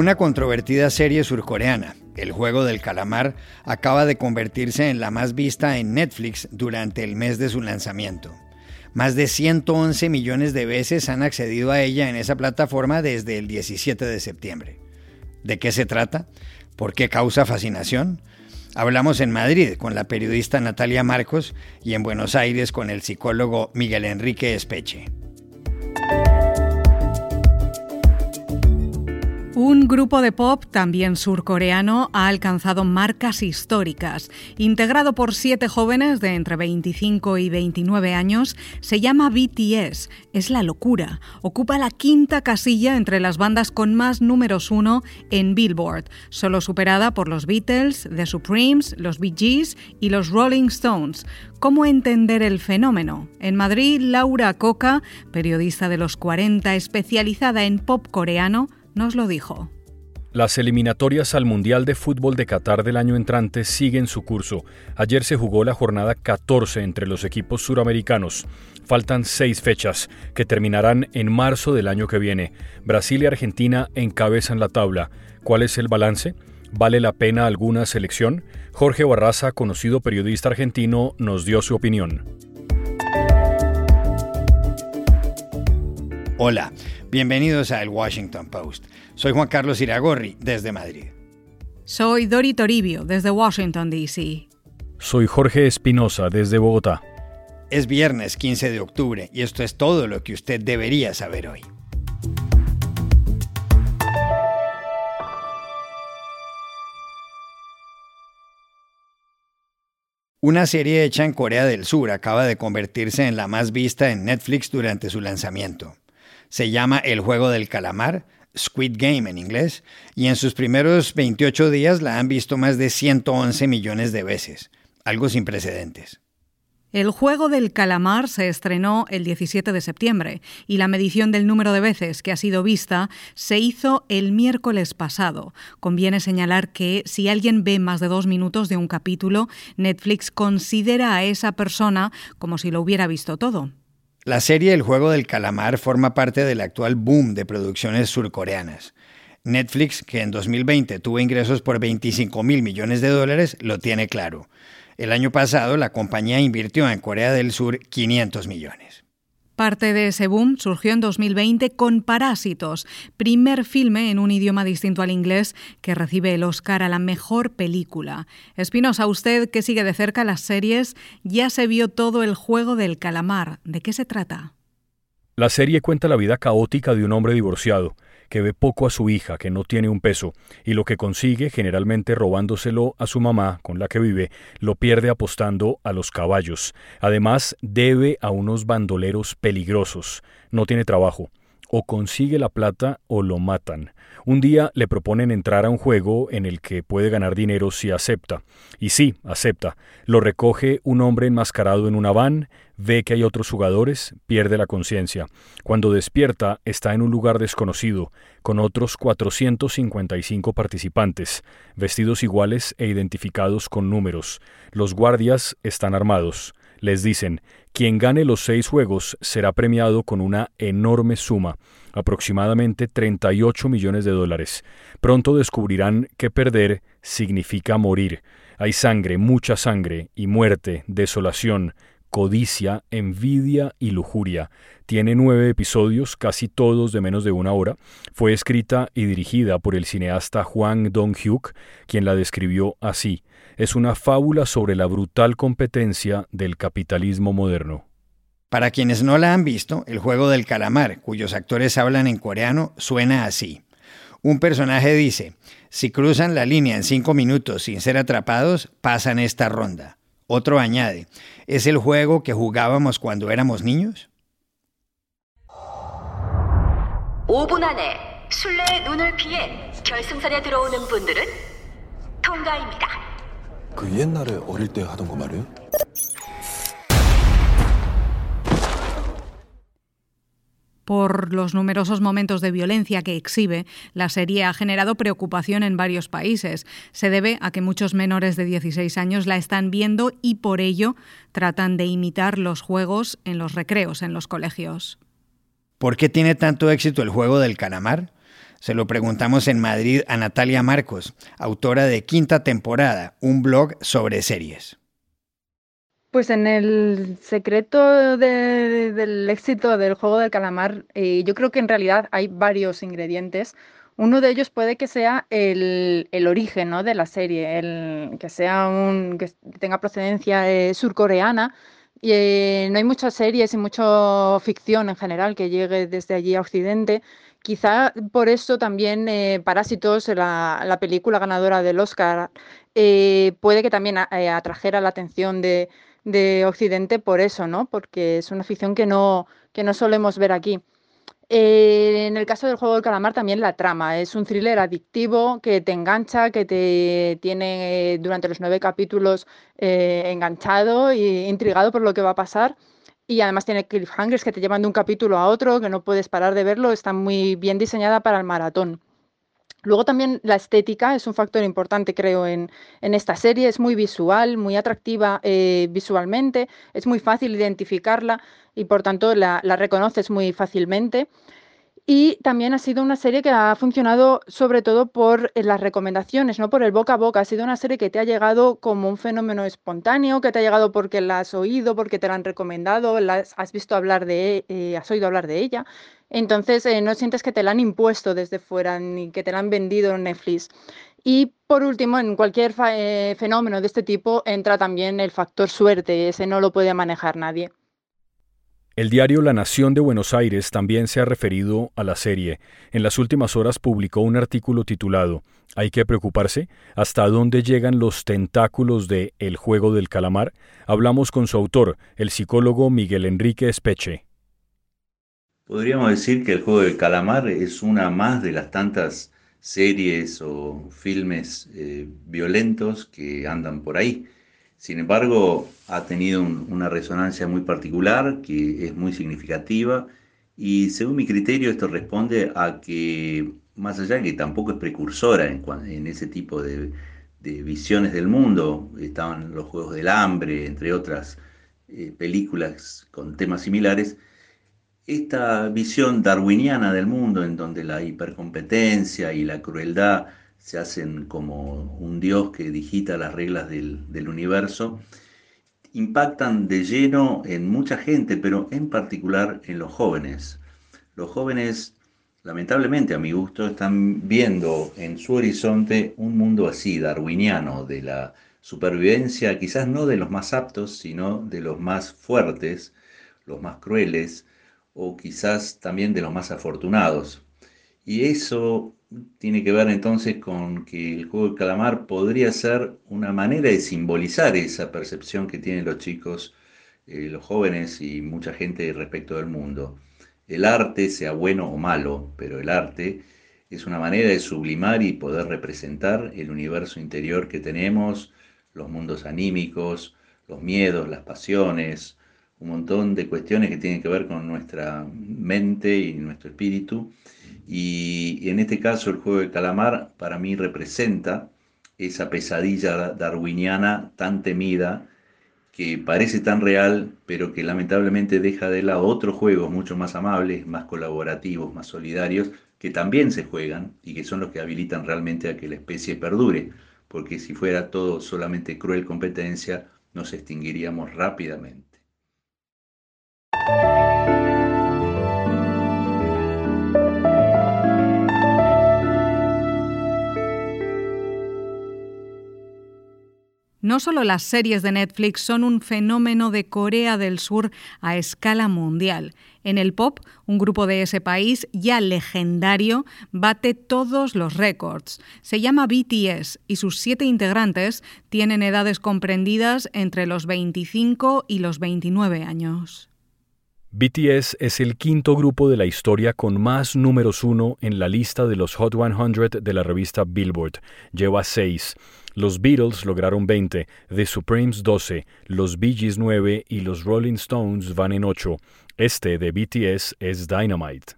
Una controvertida serie surcoreana, El juego del calamar, acaba de convertirse en la más vista en Netflix durante el mes de su lanzamiento. Más de 111 millones de veces han accedido a ella en esa plataforma desde el 17 de septiembre. ¿De qué se trata? ¿Por qué causa fascinación? Hablamos en Madrid con la periodista Natalia Marcos y en Buenos Aires con el psicólogo Miguel Enrique Espeche. Un grupo de pop, también surcoreano, ha alcanzado marcas históricas. Integrado por siete jóvenes de entre 25 y 29 años, se llama BTS. Es la locura. Ocupa la quinta casilla entre las bandas con más números uno en Billboard, solo superada por los Beatles, The Supremes, los Bee Gees y los Rolling Stones. ¿Cómo entender el fenómeno? En Madrid, Laura Coca, periodista de los 40 especializada en pop coreano, nos lo dijo. Las eliminatorias al Mundial de Fútbol de Qatar del año entrante siguen su curso. Ayer se jugó la jornada 14 entre los equipos suramericanos. Faltan seis fechas, que terminarán en marzo del año que viene. Brasil y Argentina encabezan la tabla. ¿Cuál es el balance? ¿Vale la pena alguna selección? Jorge Barraza, conocido periodista argentino, nos dio su opinión. Hola, bienvenidos a El Washington Post. Soy Juan Carlos Iragorri, desde Madrid. Soy Dori Toribio, desde Washington, D.C. Soy Jorge Espinosa, desde Bogotá. Es viernes 15 de octubre y esto es todo lo que usted debería saber hoy. Una serie hecha en Corea del Sur acaba de convertirse en la más vista en Netflix durante su lanzamiento. Se llama El Juego del Calamar, Squid Game en inglés, y en sus primeros 28 días la han visto más de 111 millones de veces, algo sin precedentes. El juego del calamar se estrenó el 17 de septiembre y la medición del número de veces que ha sido vista se hizo el miércoles pasado. Conviene señalar que si alguien ve más de dos minutos de un capítulo, Netflix considera a esa persona como si lo hubiera visto todo. La serie El juego del calamar forma parte del actual boom de producciones surcoreanas. Netflix, que en 2020 tuvo ingresos por 25 mil millones de dólares, lo tiene claro. El año pasado la compañía invirtió en Corea del Sur 500 millones. Parte de ese boom surgió en 2020 con Parásitos, primer filme en un idioma distinto al inglés que recibe el Oscar a la mejor película. Espinosa, usted que sigue de cerca las series, ya se vio todo el juego del calamar. ¿De qué se trata? La serie cuenta la vida caótica de un hombre divorciado que ve poco a su hija, que no tiene un peso, y lo que consigue, generalmente robándoselo a su mamá con la que vive, lo pierde apostando a los caballos. Además, debe a unos bandoleros peligrosos. No tiene trabajo. O consigue la plata o lo matan. Un día le proponen entrar a un juego en el que puede ganar dinero si acepta. Y sí, acepta. Lo recoge un hombre enmascarado en una van, ve que hay otros jugadores, pierde la conciencia. Cuando despierta, está en un lugar desconocido, con otros 455 participantes, vestidos iguales e identificados con números. Los guardias están armados. Les dicen, quien gane los seis juegos será premiado con una enorme suma, aproximadamente 38 millones de dólares. Pronto descubrirán que perder significa morir. Hay sangre, mucha sangre, y muerte, desolación, codicia, envidia y lujuria. Tiene nueve episodios, casi todos de menos de una hora. Fue escrita y dirigida por el cineasta Juan Dong-hyuk, quien la describió así. Es una fábula sobre la brutal competencia del capitalismo moderno. Para quienes no la han visto, el juego del calamar, cuyos actores hablan en coreano, suena así. Un personaje dice, si cruzan la línea en cinco minutos sin ser atrapados, pasan esta ronda. Otro añade, ¿es el juego que jugábamos cuando éramos niños? Por los numerosos momentos de violencia que exhibe, la serie ha generado preocupación en varios países. Se debe a que muchos menores de 16 años la están viendo y por ello tratan de imitar los juegos en los recreos en los colegios. ¿Por qué tiene tanto éxito el juego del calamar? Se lo preguntamos en Madrid a Natalia Marcos, autora de Quinta Temporada, un blog sobre series. Pues en el secreto del éxito del juego del calamar, eh, yo creo que en realidad hay varios ingredientes. Uno de ellos puede que sea el, origen de la serie, que sea un que tenga procedencia eh, surcoreana. Y, eh, no hay muchas series y mucha ficción en general que llegue desde allí a Occidente. Quizá por eso también Parásitos, la, película ganadora del Oscar, puede que también atrajera la atención de, de Occidente por eso, ¿no? Porque es una ficción que no, que no solemos ver aquí. Eh, en el caso del juego del calamar también la trama es un thriller adictivo que te engancha, que te tiene durante los nueve capítulos eh, enganchado e intrigado por lo que va a pasar. Y además tiene cliffhangers que te llevan de un capítulo a otro, que no puedes parar de verlo. Está muy bien diseñada para el maratón. Luego también la estética es un factor importante, creo, en, esta serie. Es muy visual, muy atractiva eh, visualmente, es muy fácil identificarla y por tanto la, reconoces muy fácilmente. Y también ha sido una serie que ha funcionado sobre todo por eh, las recomendaciones, no por el boca a boca. Ha sido una serie que te ha llegado como un fenómeno espontáneo, que te ha llegado porque la has oído, porque te la han recomendado, has visto hablar de, eh, has oído hablar de ella. Entonces, eh, no sientes que te la han impuesto desde fuera ni que te la han vendido en Netflix. Y por último, en cualquier fenómeno de este tipo entra también el factor suerte, ese no lo puede manejar nadie. El diario La Nación de Buenos Aires también se ha referido a la serie. En las últimas horas publicó un artículo titulado ¿Hay que preocuparse? ¿Hasta dónde llegan los tentáculos de El juego del calamar? Hablamos con su autor, el psicólogo Miguel Enrique Espeche. Podríamos decir que el juego del calamar es una más de las tantas series o filmes eh, violentos que andan por ahí. Sin embargo, ha tenido una resonancia muy particular, que es muy significativa, y según mi criterio esto responde a que, más allá de que tampoco es precursora en, ese tipo de, visiones del mundo, estaban los Juegos del Hambre, entre otras eh, películas con temas similares, esta visión darwiniana del mundo en donde la hipercompetencia y la crueldad se hacen como un dios que digita las reglas del, universo, impactan de lleno en mucha gente, pero en particular en los jóvenes. Los jóvenes, lamentablemente a mi gusto, están viendo en su horizonte un mundo así, darwiniano, de la supervivencia, quizás no de los más aptos, sino de los más fuertes, los más crueles, o quizás también de los más afortunados. Y eso tiene que ver entonces con que el juego del calamar podría ser una manera de simbolizar esa percepción que tienen los chicos, eh, los jóvenes y mucha gente respecto del mundo. El arte, sea bueno o malo, pero el arte es una manera de sublimar y poder representar el universo interior que tenemos, los mundos anímicos, los miedos, las pasiones, un montón de cuestiones que tienen que ver con nuestra mente y nuestro espíritu. Y, en este caso el juego de calamar para mí representa esa pesadilla darwiniana tan temida que parece tan real, pero que lamentablemente deja de lado otros juegos mucho más amables, más colaborativos, más solidarios, que también se juegan y que son los que habilitan realmente a que la especie perdure, porque si fuera todo solamente cruel competencia, nos extinguiríamos rápidamente. No solo las series de Netflix son un fenómeno de Corea del Sur a escala mundial. En el pop, un grupo de ese país ya legendario bate todos los récords. Se llama BTS y sus siete integrantes tienen edades comprendidas entre los 25 y los 29 años. BTS es el quinto grupo de la historia con más números uno en la lista de los Hot 100 de la revista Billboard. Lleva seis. Los Beatles lograron 20, The Supremes 12, los Bee Gees 9 y los Rolling Stones van en 8. Este de BTS es Dynamite.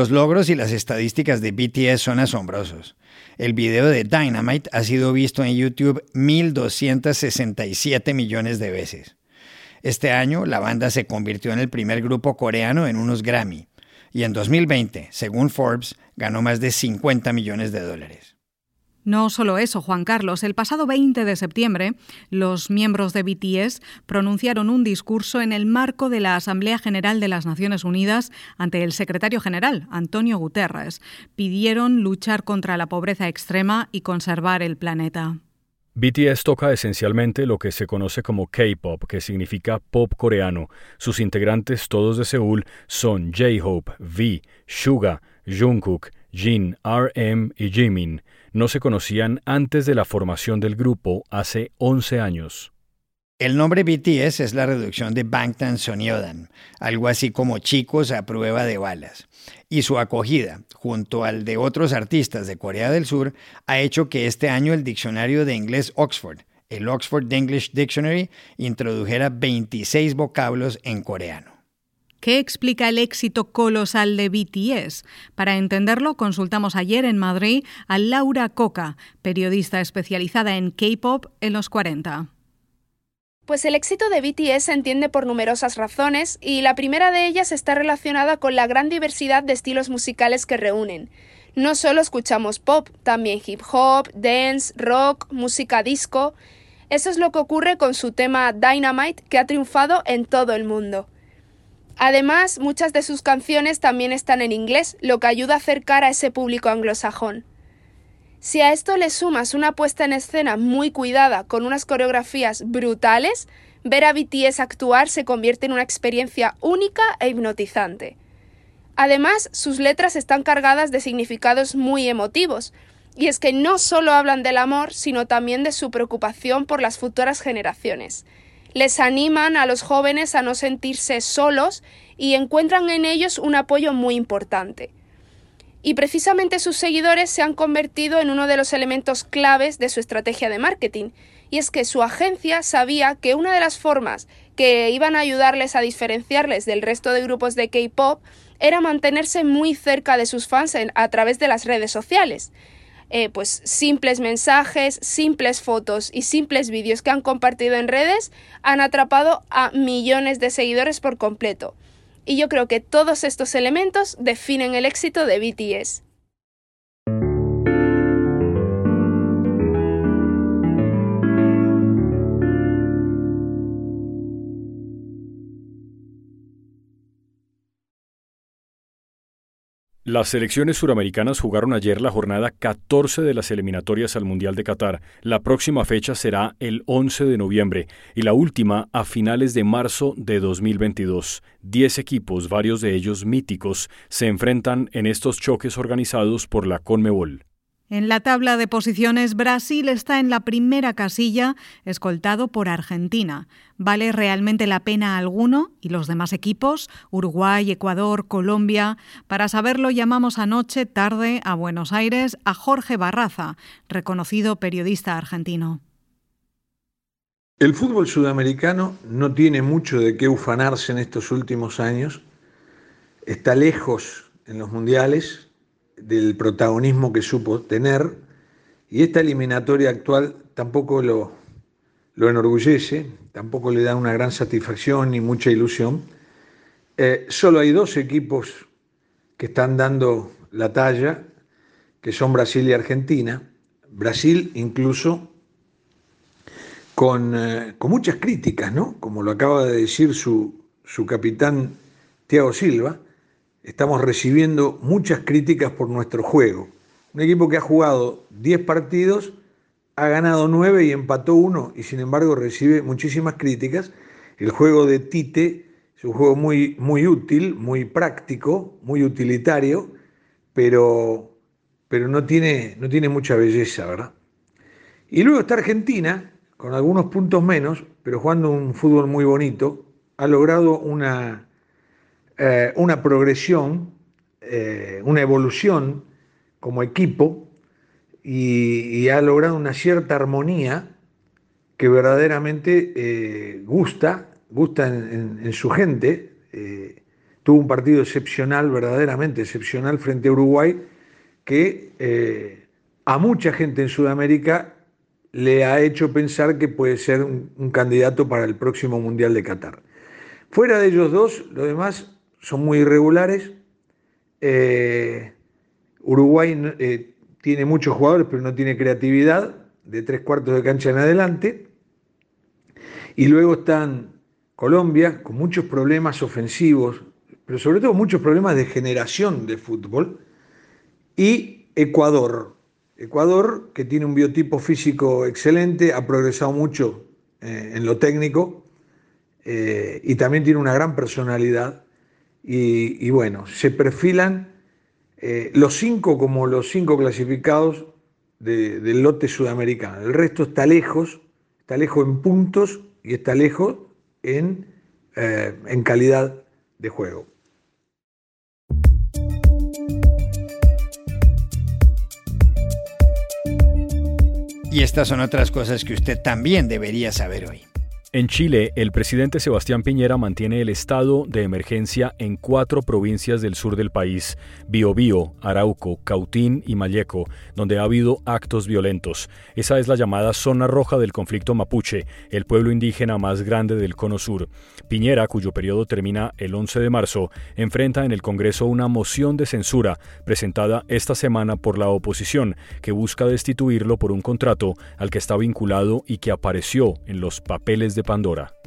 Los logros y las estadísticas de BTS son asombrosos. El video de Dynamite ha sido visto en YouTube 1.267 millones de veces. Este año, la banda se convirtió en el primer grupo coreano en unos Grammy, y en 2020, según Forbes, ganó más de 50 millones de dólares. No solo eso, Juan Carlos. El pasado 20 de septiembre, los miembros de BTS pronunciaron un discurso en el marco de la Asamblea General de las Naciones Unidas ante el secretario general, Antonio Guterres. Pidieron luchar contra la pobreza extrema y conservar el planeta. BTS toca esencialmente lo que se conoce como K-pop, que significa pop coreano. Sus integrantes, todos de Seúl, son J-Hope, V, Suga, Jungkook, Jin, RM y Jimin no se conocían antes de la formación del grupo hace 11 años. El nombre BTS es la reducción de Bangtan Sonyeodan, algo así como chicos a prueba de balas. Y su acogida, junto al de otros artistas de Corea del Sur, ha hecho que este año el diccionario de inglés Oxford, el Oxford English Dictionary, introdujera 26 vocablos en coreano. ¿Qué explica el éxito colosal de BTS? Para entenderlo, consultamos ayer en Madrid a Laura Coca, periodista especializada en K-pop en los 40. Pues el éxito de BTS se entiende por numerosas razones y la primera de ellas está relacionada con la gran diversidad de estilos musicales que reúnen. No solo escuchamos pop, también hip hop, dance, rock, música disco. Eso es lo que ocurre con su tema Dynamite que ha triunfado en todo el mundo. Además, muchas de sus canciones también están en inglés, lo que ayuda a acercar a ese público anglosajón. Si a esto le sumas una puesta en escena muy cuidada, con unas coreografías brutales, ver a BTS actuar se convierte en una experiencia única e hipnotizante. Además, sus letras están cargadas de significados muy emotivos, y es que no solo hablan del amor, sino también de su preocupación por las futuras generaciones les animan a los jóvenes a no sentirse solos y encuentran en ellos un apoyo muy importante. Y precisamente sus seguidores se han convertido en uno de los elementos claves de su estrategia de marketing, y es que su agencia sabía que una de las formas que iban a ayudarles a diferenciarles del resto de grupos de K-Pop era mantenerse muy cerca de sus fans a través de las redes sociales. Eh, pues simples mensajes, simples fotos y simples vídeos que han compartido en redes han atrapado a millones de seguidores por completo. Y yo creo que todos estos elementos definen el éxito de BTS. Las selecciones suramericanas jugaron ayer la jornada 14 de las eliminatorias al Mundial de Qatar. La próxima fecha será el 11 de noviembre y la última a finales de marzo de 2022. Diez equipos, varios de ellos míticos, se enfrentan en estos choques organizados por la Conmebol. En la tabla de posiciones, Brasil está en la primera casilla, escoltado por Argentina. ¿Vale realmente la pena alguno? ¿Y los demás equipos? Uruguay, Ecuador, Colombia. Para saberlo, llamamos anoche, tarde, a Buenos Aires, a Jorge Barraza, reconocido periodista argentino. El fútbol sudamericano no tiene mucho de qué ufanarse en estos últimos años. Está lejos en los mundiales, del protagonismo que supo tener y esta eliminatoria actual tampoco lo, lo enorgullece, tampoco le da una gran satisfacción ni mucha ilusión. Eh, solo hay dos equipos que están dando la talla, que son Brasil y Argentina. Brasil incluso con, eh, con muchas críticas, ¿no? Como lo acaba de decir su, su capitán Thiago Silva, estamos recibiendo muchas críticas por nuestro juego. Un equipo que ha jugado 10 partidos, ha ganado 9 y empató 1 y sin embargo recibe muchísimas críticas. El juego de Tite es un juego muy, muy útil, muy práctico, muy utilitario, pero, pero no, tiene, no tiene mucha belleza, ¿verdad? Y luego está Argentina, con algunos puntos menos, pero jugando un fútbol muy bonito, ha logrado una, eh, una progresión, eh, una evolución como equipo y, ha logrado una cierta armonía que verdaderamente eh, gusta, gusta en, su gente. tuvo un partido excepcional, verdaderamente excepcional frente a Uruguay, que a mucha gente en Sudamérica le ha hecho pensar que puede ser un, candidato para el próximo Mundial de Qatar. Fuera de ellos dos, los demás son muy irregulares. Eh, Uruguay eh, tiene muchos jugadores, pero no tiene creatividad, de tres cuartos de cancha en adelante. Y luego están Colombia, con muchos problemas ofensivos, pero sobre todo muchos problemas de generación de fútbol. Y Ecuador, Ecuador, que tiene un biotipo físico excelente, ha progresado mucho eh, en lo técnico y también tiene una gran personalidad. Y, bueno, se perfilan eh, los cinco como los cinco clasificados del lote sudamericano. El resto está lejos, está lejos en puntos y está lejos en, en calidad de juego. Y estas son otras cosas que usted también debería saber hoy. En Chile, el presidente Sebastián Piñera mantiene el estado de emergencia en cuatro provincias del sur del país, Biobío, Arauco, Cautín y Malleco, donde ha habido actos violentos. Esa es la llamada zona roja del conflicto mapuche, el pueblo indígena más grande del cono sur. Piñera, cuyo periodo termina el 11 de marzo, enfrenta en el Congreso una moción de censura presentada esta semana por la oposición, que busca destituirlo por un contrato al que está vinculado y que apareció en los papeles de Pandora.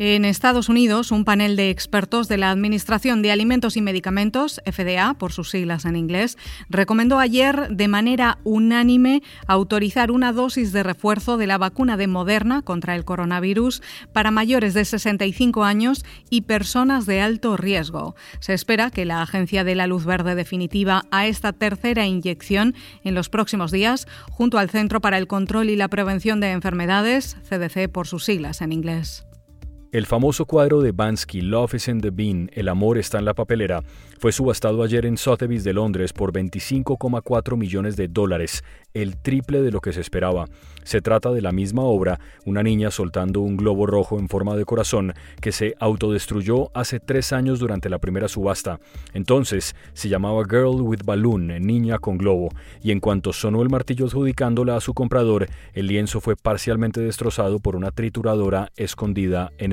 En Estados Unidos, un panel de expertos de la Administración de Alimentos y Medicamentos, FDA por sus siglas en inglés, recomendó ayer de manera unánime autorizar una dosis de refuerzo de la vacuna de Moderna contra el coronavirus para mayores de 65 años y personas de alto riesgo. Se espera que la Agencia de la Luz Verde definitiva a esta tercera inyección en los próximos días, junto al Centro para el Control y la Prevención de Enfermedades, CDC por sus siglas en inglés. El famoso cuadro de Bansky, Love is in the Bean, El amor está en la papelera, fue subastado ayer en Sotheby's de Londres por 25,4 millones de dólares, el triple de lo que se esperaba. Se trata de la misma obra, una niña soltando un globo rojo en forma de corazón que se autodestruyó hace tres años durante la primera subasta. Entonces se llamaba Girl with Balloon, niña con globo, y en cuanto sonó el martillo adjudicándola a su comprador, el lienzo fue parcialmente destrozado por una trituradora escondida en